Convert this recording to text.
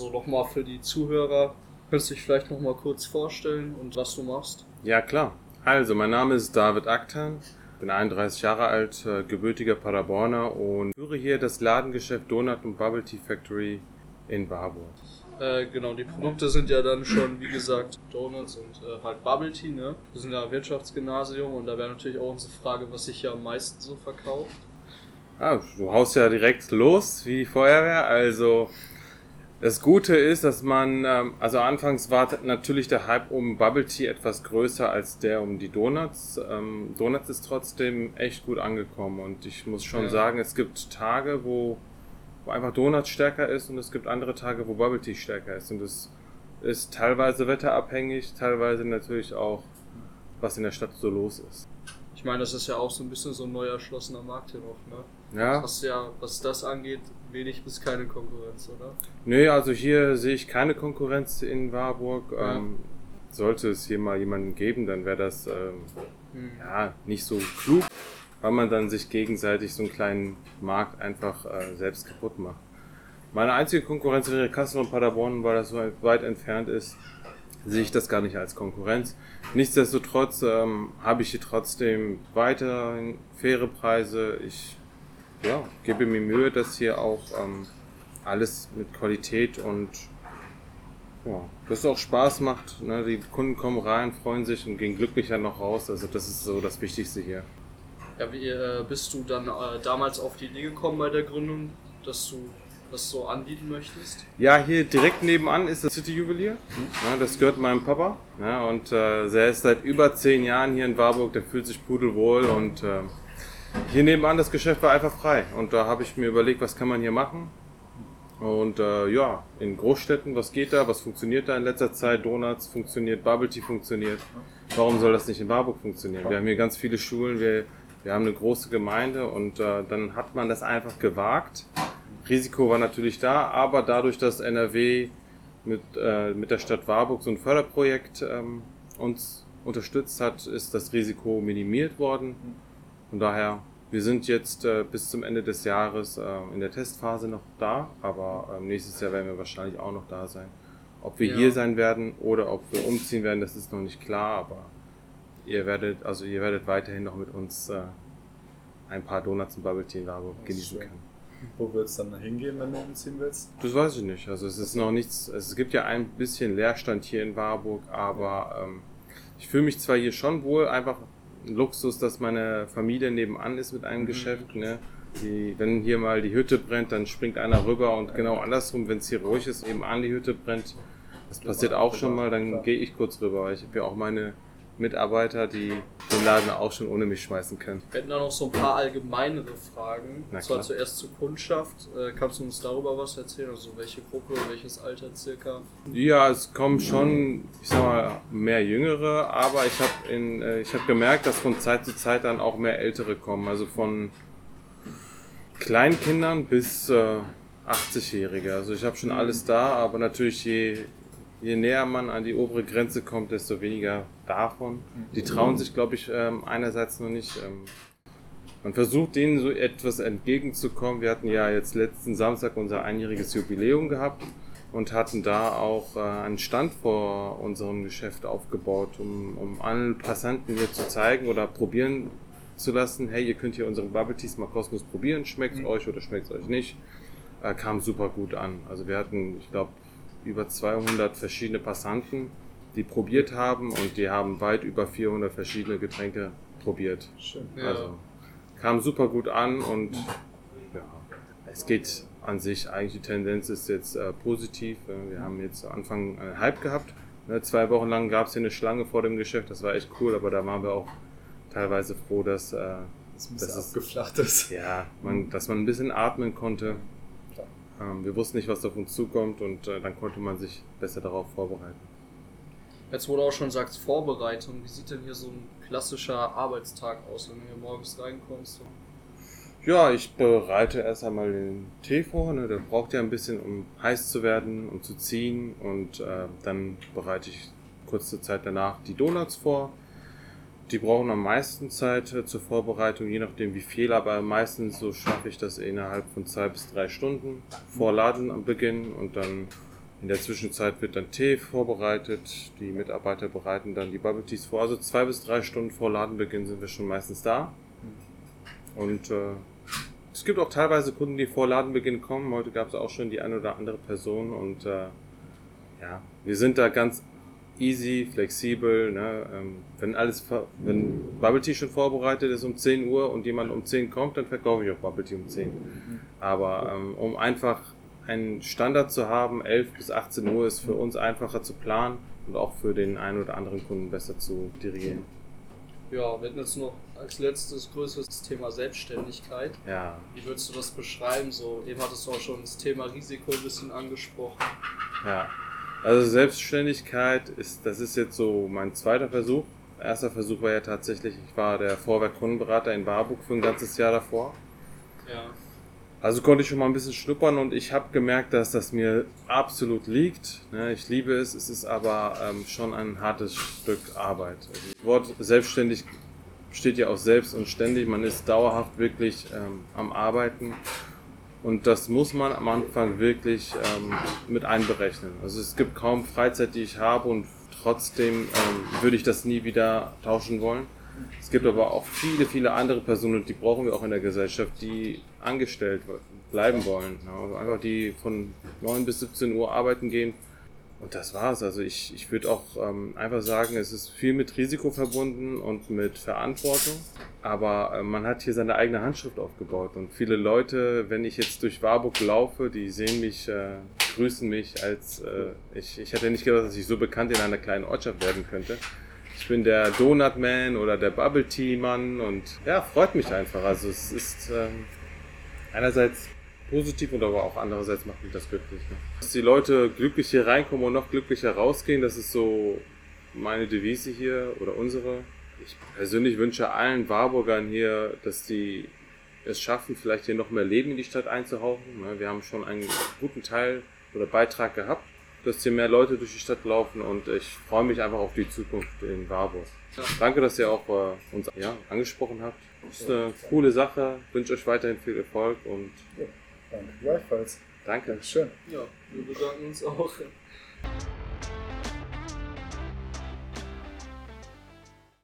So nochmal für die Zuhörer, könntest du dich vielleicht nochmal kurz vorstellen und was du machst? Ja, klar. Also, mein Name ist David Aktan, bin 31 Jahre alt, äh, gebürtiger Paderborner und führe hier das Ladengeschäft Donut und Bubble Tea Factory in Warburg. Äh, genau, die Produkte sind ja dann schon, wie gesagt, Donuts und äh, halt Bubble Tea, ne? Wir sind ja Wirtschaftsgymnasium und da wäre natürlich auch unsere Frage, was sich hier am meisten so verkauft. Ah, du haust ja direkt los wie die Feuerwehr. Also das Gute ist, dass man, ähm, also anfangs war natürlich der Hype um Bubble Tea etwas größer als der um die Donuts. Ähm, Donuts ist trotzdem echt gut angekommen und ich muss schon Ja. sagen, es gibt Tage, wo, wo einfach Donuts stärker ist und es gibt andere Tage, wo Bubble Tea stärker ist und es ist teilweise wetterabhängig, teilweise natürlich auch, was in der Stadt so los ist. Ich meine, das ist ja auch so ein bisschen so ein neu erschlossener Markt hier noch, ne? Ja, Hast ja, was das angeht, wenig bis keine Konkurrenz, oder? Nee, also hier sehe ich keine Konkurrenz in Warburg. Ja. Ähm, sollte es hier mal jemanden geben, dann wäre das ähm, Hm. ja nicht so klug, weil man dann sich gegenseitig so einen kleinen Markt einfach äh, selbst kaputt macht. Meine einzige Konkurrenz wäre Kassel und Paderborn, weil das so weit entfernt ist, sehe ich das gar nicht als Konkurrenz. Nichtsdestotrotz ähm, habe ich hier trotzdem weiterhin faire Preise. Ich ja, gebe mir Mühe, dass hier auch ähm, alles mit Qualität und ja, dass es auch Spaß macht. Ne? Die Kunden kommen rein, freuen sich und gehen glücklicher noch raus. Also das ist so das Wichtigste hier. Ja, wie äh, bist du dann äh, damals auf die Idee gekommen bei der Gründung, dass du das so anbieten möchtest? Ja, hier direkt nebenan ist das City Juwelier. Ja, das gehört meinem Papa. Ja, und äh, er ist seit über zehn Jahren hier in Warburg. Der fühlt sich pudelwohl und äh, hier nebenan das Geschäft war einfach frei. Und da habe ich mir überlegt, was kann man hier machen. Und äh, ja, in Großstädten, was geht da, was funktioniert da in letzter Zeit? Donuts funktioniert, Bubble Tea funktioniert. Warum soll das nicht in Warburg funktionieren? Wir haben hier ganz viele Schulen, wir, wir haben eine große Gemeinde und äh, dann hat man das einfach gewagt. Risiko war natürlich da, aber dadurch, dass NRW mit, äh, mit der Stadt Warburg so ein Förderprojekt ähm, uns unterstützt hat, ist das Risiko minimiert worden. Von daher, wir sind jetzt äh, bis zum Ende des Jahres äh, in der Testphase noch da, aber ähm, nächstes Jahr werden wir wahrscheinlich auch noch da sein. Ob wir Ja. hier sein werden oder ob wir umziehen werden, das ist noch nicht klar, aber ihr werdet, also ihr werdet weiterhin noch mit uns äh, ein paar Donuts und Bubble Tea in Warburg Das ist genießen schön. können. Wo wird es dann hingehen, wenn du umziehen willst? Das weiß ich nicht. Also es ist noch nichts. Es gibt ja ein bisschen Leerstand hier in Warburg, aber ähm, ich fühle mich zwar hier schon wohl, einfach ein Luxus, dass meine Familie nebenan ist mit einem Mhm. Geschäft. Ne? Die, wenn hier mal die Hütte brennt, dann springt einer rüber und genau andersrum, wenn es hier ruhig ist, eben an die Hütte brennt. Das passiert auch schon mal, dann gehe ich kurz rüber. Ich habe ja auch meine Mitarbeiter, die den Laden auch schon ohne mich schmeißen können. Wir hätten da noch so ein paar allgemeinere Fragen. Na Und zwar klar. zuerst zur Kundschaft. Äh, kannst du uns darüber was erzählen? Also welche Gruppe, welches Alter circa? Ja, es kommen schon, ich sag mal, mehr Jüngere, aber ich habe in, äh, ich habe gemerkt, dass von Zeit zu Zeit dann auch mehr Ältere kommen, also von Kleinkindern bis äh, 80-Jährige. Also ich habe schon alles da, aber natürlich je, je näher man an die obere Grenze kommt, desto weniger davon. Die trauen sich, glaube ich, ähm, einerseits noch nicht. Ähm, man versucht denen so etwas entgegenzukommen. Wir hatten ja jetzt letzten Samstag unser einjähriges Jubiläum gehabt und hatten da auch äh, einen Stand vor unserem Geschäft aufgebaut, um, um allen Passanten hier zu zeigen oder probieren zu lassen, hey, ihr könnt hier unsere Bubble Teas mal kostenlos probieren, schmeckt es euch oder schmeckt es euch nicht. Äh, kam super gut an. Also wir hatten, ich glaube, über 200 verschiedene Passanten, die probiert haben und die haben weit über 400 verschiedene Getränke probiert. Schön. Ja. Also kam super gut an und ja, es geht an sich eigentlich, die Tendenz ist jetzt äh, positiv. Äh, Wir haben jetzt Anfang einen Hype gehabt. Ne, zwei Wochen lang gab es hier eine Schlange vor dem Geschäft, das war echt cool, aber da waren wir auch teilweise froh, dass, äh, Das ist ein bisschen Das ist- abgeflacht ist. ja, man, dass man ein bisschen atmen konnte. Ähm, wir wussten nicht, was auf uns zukommt und äh, dann konnte man sich besser darauf vorbereiten. Jetzt wo du auch schon sagst, Vorbereitung. Wie sieht denn hier so ein klassischer Arbeitstag aus, wenn du hier morgens reinkommst? Ja, ich bereite erst einmal den Tee vor. Ne? Der braucht ja ein bisschen, um heiß zu werden, um zu ziehen. Und äh, dann bereite ich kurze Zeit danach die Donuts vor. Die brauchen am meisten Zeit äh, zur Vorbereitung, je nachdem wie viel, aber meistens so schaffe ich das innerhalb von zwei bis drei Stunden vor Laden am Beginn und dann In der Zwischenzeit wird dann Tee vorbereitet. Die Mitarbeiter bereiten dann die Bubble Teas vor. Also zwei bis drei Stunden vor Ladenbeginn sind wir schon meistens da. Und äh, es gibt auch teilweise Kunden, die vor Ladenbeginn kommen. Heute gab es auch schon die eine oder andere Person. Und äh, ja, wir sind da ganz easy, flexibel. Ne? Ähm, wenn alles, wenn Bubble Tea schon vorbereitet ist um 10 Uhr und jemand um 10 kommt, dann verkaufe ich auch Bubble Tea um 10. Aber ähm, um einfach einen Standard zu haben, 11 bis 18 Uhr ist für uns einfacher zu planen und auch für den einen oder anderen Kunden besser zu dirigieren. Ja, wir hatten jetzt noch als letztes größeres Thema Selbstständigkeit. Ja, Wie würdest du das beschreiben? So, eben hattest du auch schon das Thema Risiko ein bisschen angesprochen. ja. Also Selbstständigkeit ist, das ist jetzt so mein zweiter Versuch. Erster Versuch war ja tatsächlich, ich war der Vorwerk-Kundenberater in Warburg für ein ganzes Jahr davor. Ja. Also konnte ich schon mal ein bisschen schnuppern und ich habe gemerkt, dass das mir absolut liegt. Ne, Ich liebe es, es ist aber ähm, schon ein hartes Stück Arbeit. Also das Wort selbstständig steht ja auch selbst und ständig. Man ist dauerhaft wirklich ähm, am Arbeiten und das muss man am Anfang wirklich ähm, mit einberechnen. Also es gibt kaum Freizeit, die ich habe und trotzdem ähm, würde ich das nie wieder tauschen wollen. Es gibt aber auch viele, viele andere Personen, die brauchen wir auch in der Gesellschaft, die angestellt bleiben wollen. Also einfach die von 9 bis 17 Uhr arbeiten gehen. Und das war's. Also ich, ich würde auch ähm, einfach sagen, es ist viel mit Risiko verbunden und mit Verantwortung. Aber äh, man hat hier seine eigene Handschrift aufgebaut. Und viele Leute, wenn ich jetzt durch Warburg laufe, die sehen mich, äh, grüßen mich als, äh, ich, ich hätte nicht gedacht, dass ich so bekannt in einer kleinen Ortschaft werden könnte. Ich bin der Donut Man oder der Bubble Tea Mann und ja, freut mich einfach. Also es ist ähm, einerseits positiv und aber auch andererseits macht mich das glücklich. Ne? Dass die Leute glücklich hier reinkommen und noch glücklicher rausgehen, das ist so meine Devise hier oder unsere. Ich persönlich wünsche allen Warburgern hier, dass die es schaffen, vielleicht hier noch mehr Leben in die Stadt einzuhauchen. Wir haben schon einen guten Teil oder Beitrag gehabt, dass hier mehr Leute durch die Stadt laufen und ich freue mich einfach auf die Zukunft in Warburg. Ja. Danke, dass ihr auch äh, uns ja, angesprochen habt. Das ist eine coole Sache. Ich wünsche euch weiterhin viel Erfolg und Danke gleichfalls. danke. Schön. Ja, wir bedanken uns auch.